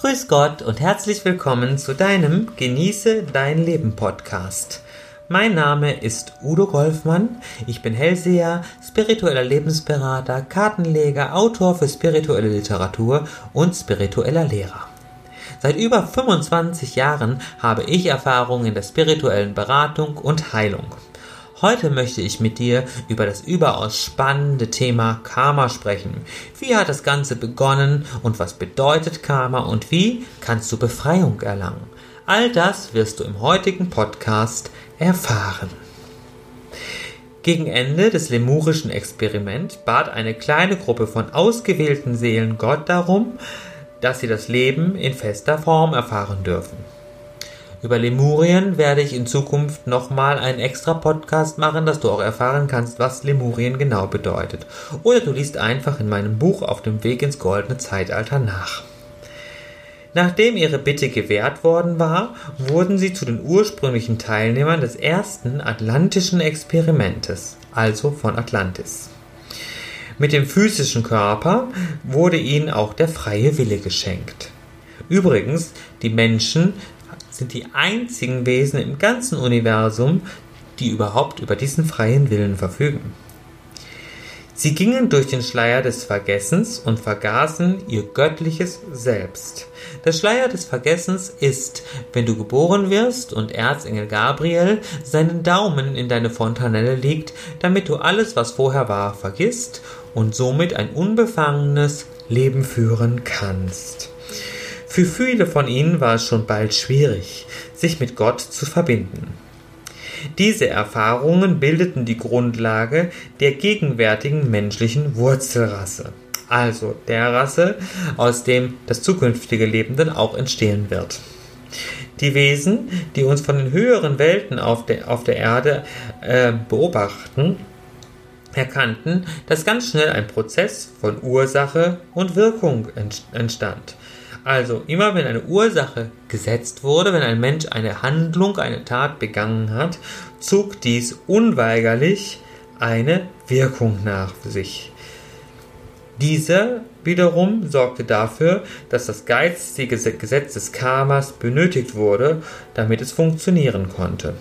Grüß Gott und herzlich willkommen zu deinem Genieße dein Leben Podcast. Mein Name ist Udo Golfmann. Ich bin Hellseher, spiritueller Lebensberater, Kartenleger, Autor für spirituelle Literatur und spiritueller Lehrer. Seit über 25 Jahren habe ich Erfahrung in der spirituellen Beratung und Heilung. Heute möchte ich mit dir über das überaus spannende Thema Karma sprechen. Wie hat das Ganze begonnen und was bedeutet Karma und wie kannst du Befreiung erlangen? All das wirst du im heutigen Podcast erfahren. Gegen Ende des lemurischen Experiments bat eine kleine Gruppe von ausgewählten Seelen Gott darum, dass sie das Leben in fester Form erfahren dürfen. Über Lemurien werde ich in Zukunft nochmal einen extra Podcast machen, dass du auch erfahren kannst, was Lemurien genau bedeutet. Oder du liest einfach in meinem Buch auf dem Weg ins goldene Zeitalter nach. Nachdem ihre Bitte gewährt worden war, wurden sie zu den ursprünglichen Teilnehmern des ersten atlantischen Experimentes, also von Atlantis. Mit dem physischen Körper wurde ihnen auch der freie Wille geschenkt. Übrigens, die Menschen sind die einzigen Wesen im ganzen Universum, die überhaupt über diesen freien Willen verfügen. Sie gingen durch den Schleier des Vergessens und vergaßen ihr göttliches Selbst. Der Schleier des Vergessens ist, wenn du geboren wirst und Erzengel Gabriel seinen Daumen in deine Fontanelle legt, damit du alles, was vorher war, vergisst und somit ein unbefangenes Leben führen kannst. Für viele von ihnen war es schon bald schwierig, sich mit Gott zu verbinden. Diese Erfahrungen bildeten die Grundlage der gegenwärtigen menschlichen Wurzelrasse, also der Rasse, aus dem das zukünftige Leben dann auch entstehen wird. Die Wesen, die uns von den höheren Welten auf der, auf der Erde äh, beobachten, erkannten, dass ganz schnell ein Prozess von Ursache und Wirkung entstand. Also immer wenn eine Ursache gesetzt wurde, wenn ein Mensch eine Handlung, eine Tat begangen hat, zog dies unweigerlich eine Wirkung nach sich. Diese wiederum sorgte dafür, dass das geistige Gesetz des Karmas benötigt wurde, damit es funktionieren konnte.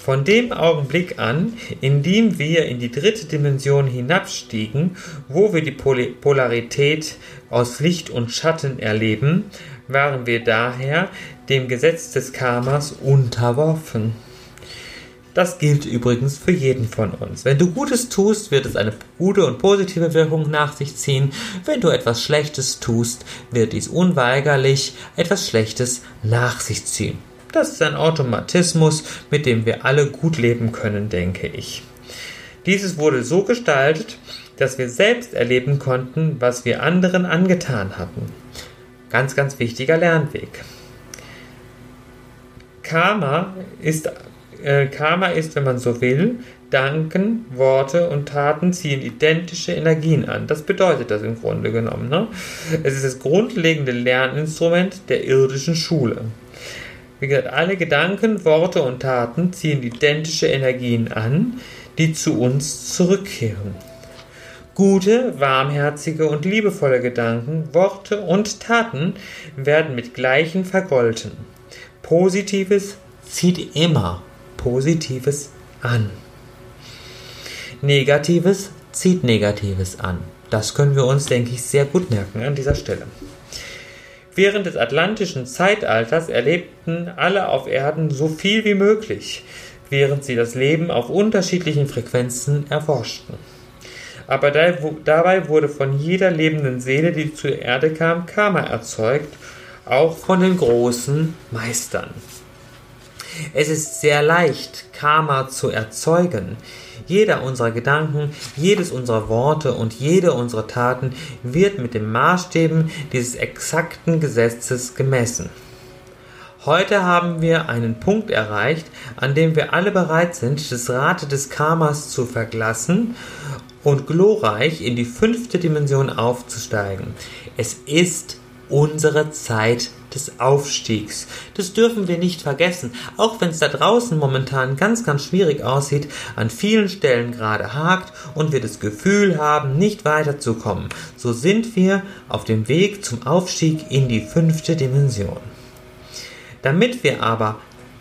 Von dem Augenblick an, in dem wir in die dritte Dimension hinabstiegen, wo wir die Polarität aus Licht und Schatten erleben, waren wir daher dem Gesetz des Karmas unterworfen. Das gilt übrigens für jeden von uns. Wenn du Gutes tust, wird es eine gute und positive Wirkung nach sich ziehen. Wenn du etwas Schlechtes tust, wird dies unweigerlich etwas Schlechtes nach sich ziehen. Das ist ein Automatismus, mit dem wir alle gut leben können, denke ich. Dieses wurde so gestaltet, dass wir selbst erleben konnten, was wir anderen angetan hatten. Ganz, ganz wichtiger Lernweg. Karma ist, äh, Karma ist, wenn man so will, Danken, Worte und Taten ziehen identische Energien an. Das bedeutet das im Grunde genommen. Ne? Es ist das grundlegende Lerninstrument der irdischen Schule. Wie gesagt, alle Gedanken, Worte und Taten ziehen identische Energien an, die zu uns zurückkehren. Gute, warmherzige und liebevolle Gedanken, Worte und Taten werden mit gleichen vergolten. Positives zieht immer Positives an. Negatives zieht Negatives an. Das können wir uns, denke ich, sehr gut merken an dieser Stelle. Während des atlantischen Zeitalters erlebten alle auf Erden so viel wie möglich, während sie das Leben auf unterschiedlichen Frequenzen erforschten. Aber dabei wurde von jeder lebenden Seele, die zur Erde kam, Karma erzeugt, auch von den großen Meistern. Es ist sehr leicht, Karma zu erzeugen, jeder unserer Gedanken, jedes unserer Worte und jede unserer Taten wird mit den Maßstäben dieses exakten Gesetzes gemessen. Heute haben wir einen Punkt erreicht, an dem wir alle bereit sind, das Rate des Karmas zu verglassen und glorreich in die fünfte Dimension aufzusteigen. Es ist unsere Zeit des Aufstiegs. Das dürfen wir nicht vergessen. Auch wenn es da draußen momentan ganz, ganz schwierig aussieht, an vielen Stellen gerade hakt und wir das Gefühl haben, nicht weiterzukommen, so sind wir auf dem Weg zum Aufstieg in die fünfte Dimension. Damit wir aber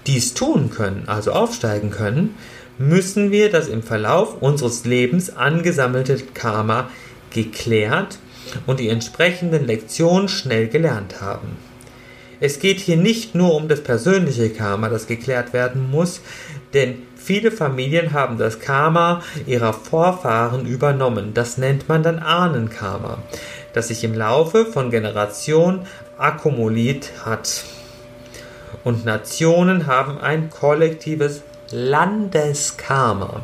dies tun können, also aufsteigen können, müssen wir das im Verlauf unseres Lebens angesammelte Karma geklärt und die entsprechenden Lektionen schnell gelernt haben. Es geht hier nicht nur um das persönliche Karma, das geklärt werden muss, denn viele Familien haben das Karma ihrer Vorfahren übernommen. Das nennt man dann Ahnenkarma, das sich im Laufe von Generationen akkumuliert hat. Und Nationen haben ein kollektives Landeskarma,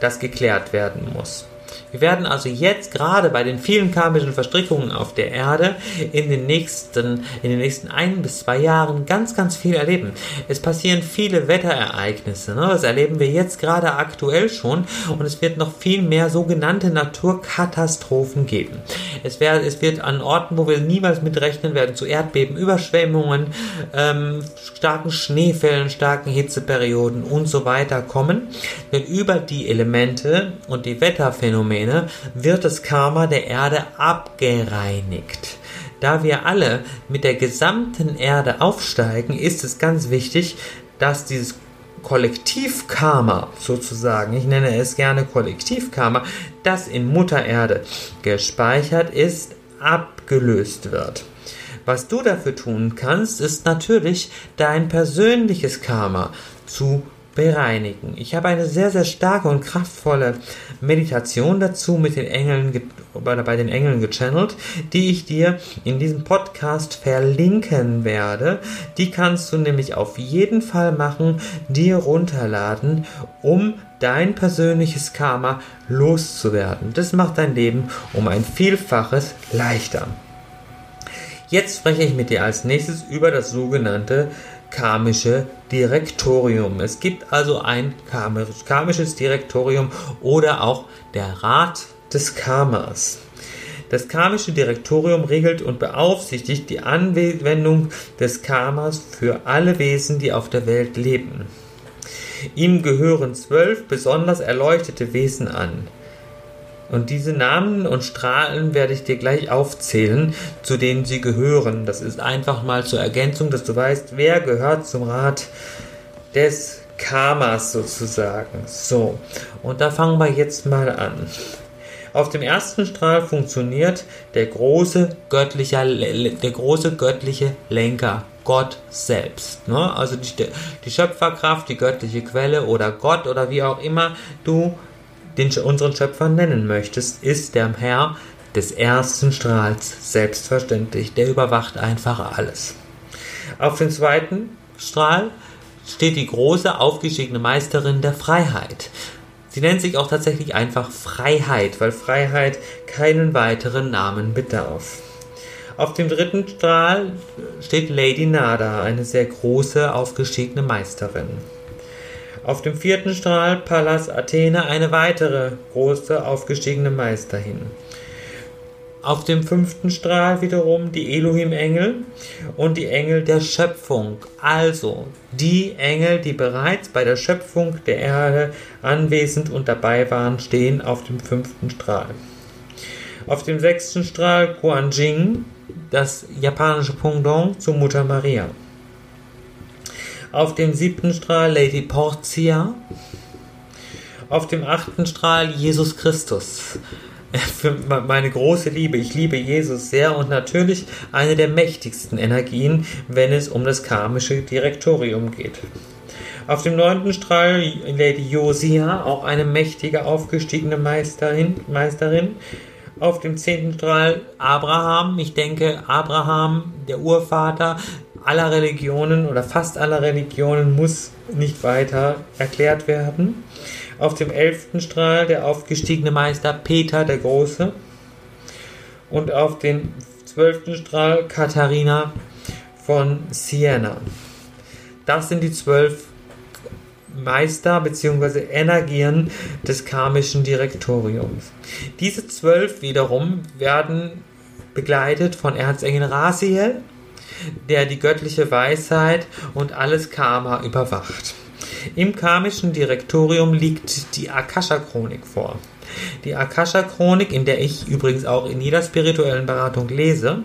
das geklärt werden muss. Wir werden also jetzt gerade bei den vielen karmischen Verstrickungen auf der Erde in den nächsten, in den nächsten ein bis zwei Jahren ganz, ganz viel erleben. Es passieren viele Wetterereignisse. Ne? Das erleben wir jetzt gerade aktuell schon und es wird noch viel mehr sogenannte Naturkatastrophen geben. Es, wär, es wird an Orten, wo wir niemals mitrechnen werden, zu Erdbeben, Überschwemmungen, ähm, starken Schneefällen, starken Hitzeperioden und so weiter kommen. Denn über die Elemente und die Wetterphänomene Phänomene wird das Karma der Erde abgereinigt. Da wir alle mit der gesamten Erde aufsteigen, ist es ganz wichtig, dass dieses Kollektivkarma sozusagen, ich nenne es gerne Kollektivkarma, das in Mutter Erde gespeichert ist, abgelöst wird. Was du dafür tun kannst, ist natürlich dein persönliches Karma zu bereinigen. Ich habe eine sehr, sehr starke und kraftvolle Meditation dazu mit den Engeln bei den Engeln gechannelt, die ich dir in diesem Podcast verlinken werde. Die kannst du nämlich auf jeden Fall machen, dir runterladen, um dein persönliches Karma loszuwerden. Das macht dein Leben um ein Vielfaches leichter. Jetzt spreche ich mit dir als nächstes über das sogenannte karmische Direktorium. Es gibt also ein karmisches Direktorium oder auch der Rat des Karmas. Das karmische Direktorium regelt und beaufsichtigt die Anwendung des Karmas für alle Wesen, die auf der Welt leben. Ihm gehören zwölf besonders erleuchtete Wesen an. Und diese Namen und Strahlen werde ich dir gleich aufzählen, zu denen sie gehören. Das ist einfach mal zur Ergänzung, dass du weißt, wer gehört zum Rat des Karmas sozusagen. So, und da fangen wir jetzt mal an. Auf dem ersten Strahl funktioniert der große göttliche, der große göttliche Lenker, Gott selbst. Ne? Also die, die Schöpferkraft, die göttliche Quelle oder Gott oder wie auch immer du den unseren Schöpfer nennen möchtest, ist der Herr des ersten Strahls selbstverständlich. Der überwacht einfach alles. Auf dem zweiten Strahl steht die große aufgestiegene Meisterin der Freiheit. Sie nennt sich auch tatsächlich einfach Freiheit, weil Freiheit keinen weiteren Namen bedarf. Auf dem dritten Strahl steht Lady Nada, eine sehr große aufgestiegene Meisterin. Auf dem vierten Strahl Pallas Athene eine weitere große aufgestiegene Meisterin. Auf dem fünften Strahl wiederum die Elohim-Engel und die Engel der Schöpfung. Also die Engel, die bereits bei der Schöpfung der Erde anwesend und dabei waren, stehen auf dem fünften Strahl. Auf dem sechsten Strahl Kuan Jing, das japanische Pendant zu Mutter Maria. Auf dem siebten Strahl Lady Portia. Auf dem achten Strahl Jesus Christus. Für meine große Liebe. Ich liebe Jesus sehr und natürlich eine der mächtigsten Energien, wenn es um das karmische Direktorium geht. Auf dem neunten Strahl Lady Josia, auch eine mächtige aufgestiegene Meisterin. Meisterin. Auf dem zehnten Strahl Abraham. Ich denke, Abraham, der Urvater, aller Religionen oder fast aller Religionen muss nicht weiter erklärt werden. Auf dem elften Strahl der aufgestiegene Meister Peter der Große und auf dem zwölften Strahl Katharina von Siena. Das sind die zwölf Meister bzw. Energien des karmischen Direktoriums. Diese zwölf wiederum werden begleitet von Erzengel Raziel, der die göttliche Weisheit und alles Karma überwacht. Im karmischen Direktorium liegt die Akasha-Chronik vor. Die Akasha-Chronik, in der ich übrigens auch in jeder spirituellen Beratung lese,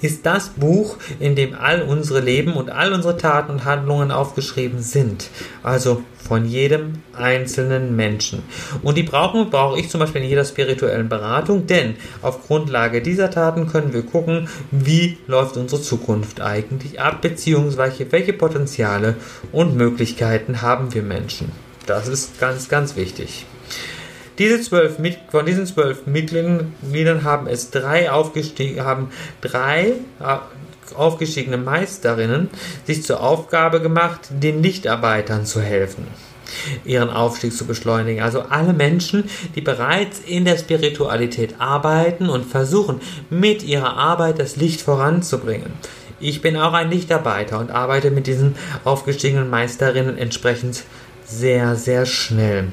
ist das Buch, in dem all unsere Leben und all unsere Taten und Handlungen aufgeschrieben sind. Also von jedem einzelnen Menschen. Und die brauchen, brauche ich zum Beispiel in jeder spirituellen Beratung, denn auf Grundlage dieser Taten können wir gucken, wie läuft unsere Zukunft eigentlich ab, beziehungsweise welche Potenziale und Möglichkeiten haben wir Menschen. Das ist ganz, ganz wichtig. Diese zwölf, von diesen zwölf Mitgliedern haben es drei aufgestiegen, haben drei äh, aufgestiegene Meisterinnen sich zur Aufgabe gemacht, den Lichtarbeitern zu helfen ihren Aufstieg zu beschleunigen. Also alle Menschen, die bereits in der Spiritualität arbeiten und versuchen, mit ihrer Arbeit das Licht voranzubringen. Ich bin auch ein Lichtarbeiter und arbeite mit diesen aufgestiegenen Meisterinnen entsprechend sehr, sehr schnell.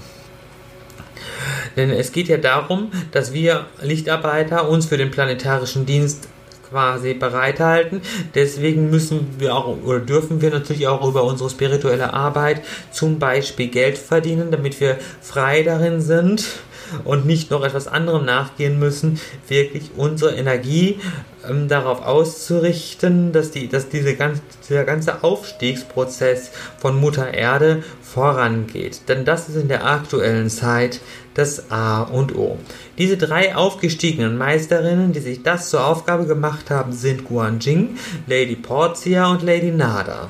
Denn es geht ja darum, dass wir Lichtarbeiter uns für den planetarischen Dienst quasi bereithalten. Deswegen müssen wir auch oder dürfen wir natürlich auch über unsere spirituelle Arbeit zum Beispiel Geld verdienen, damit wir frei darin sind und nicht noch etwas anderem nachgehen müssen, wirklich unsere Energie ähm, darauf auszurichten, dass, die, dass diese ganz, dieser ganze Aufstiegsprozess von Mutter Erde vorangeht. Denn das ist in der aktuellen Zeit das A und O. Diese drei aufgestiegenen Meisterinnen, die sich das zur Aufgabe gemacht haben, sind Guan Jing, Lady Portia und Lady Nada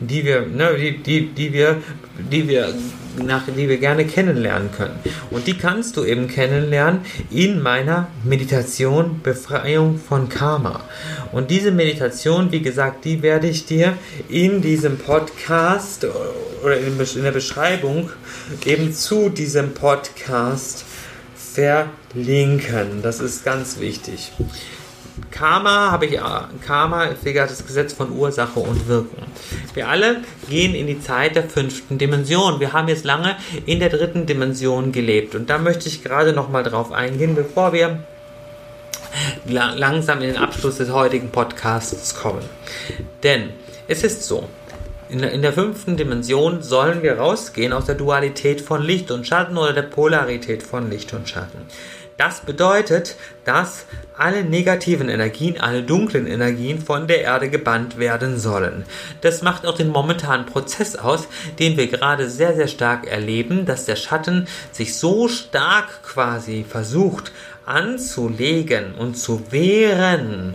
die wir, ne, die, die, die wir, die wir nach, die wir gerne kennenlernen können. Und die kannst du eben kennenlernen in meiner Meditation Befreiung von Karma. Und diese Meditation, wie gesagt, die werde ich dir in diesem Podcast oder in der Beschreibung eben zu diesem Podcast verlinken. Das ist ganz wichtig. Karma habe ich, Karma ist das Gesetz von Ursache und Wirkung. Wir alle gehen in die Zeit der fünften Dimension. Wir haben jetzt lange in der dritten Dimension gelebt und da möchte ich gerade noch mal drauf eingehen, bevor wir langsam in den Abschluss des heutigen Podcasts kommen. Denn es ist so, in der, fünften Dimension sollen wir rausgehen aus der Dualität von Licht und Schatten oder der Polarität von Licht und Schatten. Das bedeutet, dass alle negativen Energien, alle dunklen Energien von der Erde gebannt werden sollen. Das macht auch den momentanen Prozess aus, den wir gerade sehr, sehr stark erleben, dass der Schatten sich so stark quasi versucht anzulegen und zu wehren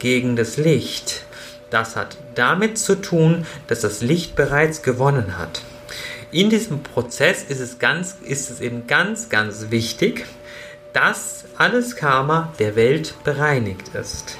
gegen das Licht. Das hat damit zu tun, dass das Licht bereits gewonnen hat. In diesem Prozess ist es, ganz, ist es eben ganz, ganz wichtig, dass alles Karma der Welt bereinigt ist.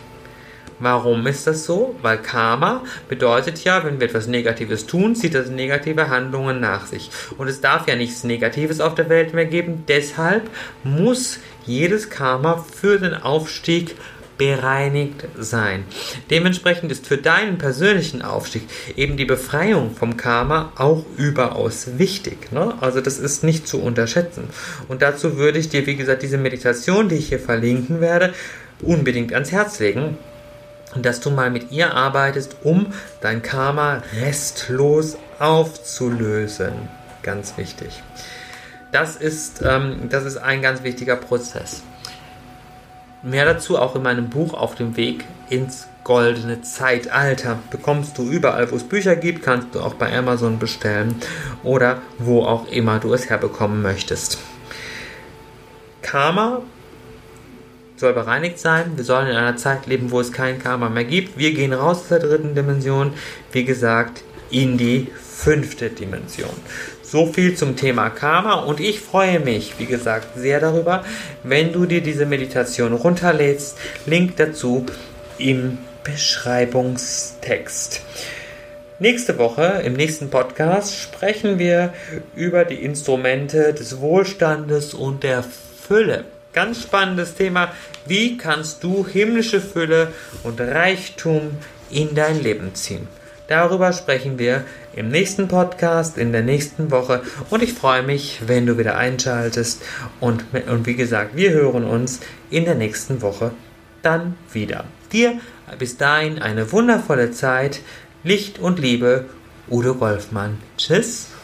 Warum ist das so? Weil Karma bedeutet ja, wenn wir etwas Negatives tun, zieht das negative Handlungen nach sich. Und es darf ja nichts Negatives auf der Welt mehr geben. Deshalb muss jedes Karma für den Aufstieg bereinigt sein. Dementsprechend ist für deinen persönlichen Aufstieg eben die Befreiung vom Karma auch überaus wichtig. Ne? Also das ist nicht zu unterschätzen. Und dazu würde ich dir, wie gesagt, diese Meditation, die ich hier verlinken werde, unbedingt ans Herz legen dass du mal mit ihr arbeitest, um dein Karma restlos aufzulösen. Ganz wichtig. Das ist, ähm, das ist ein ganz wichtiger Prozess. Mehr dazu auch in meinem Buch Auf dem Weg ins goldene Zeitalter. Bekommst du überall, wo es Bücher gibt, kannst du auch bei Amazon bestellen oder wo auch immer du es herbekommen möchtest. Karma soll bereinigt sein. Wir sollen in einer Zeit leben, wo es kein Karma mehr gibt. Wir gehen raus aus der dritten Dimension, wie gesagt, in die fünfte Dimension. So viel zum Thema Karma und ich freue mich, wie gesagt, sehr darüber, wenn du dir diese Meditation runterlädst. Link dazu im Beschreibungstext. Nächste Woche im nächsten Podcast sprechen wir über die Instrumente des Wohlstandes und der Fülle. Ganz spannendes Thema. Wie kannst du himmlische Fülle und Reichtum in dein Leben ziehen? Darüber sprechen wir im nächsten Podcast, in der nächsten Woche. Und ich freue mich, wenn du wieder einschaltest. Und, und wie gesagt, wir hören uns in der nächsten Woche dann wieder. Dir bis dahin eine wundervolle Zeit. Licht und Liebe, Udo Golfmann. Tschüss.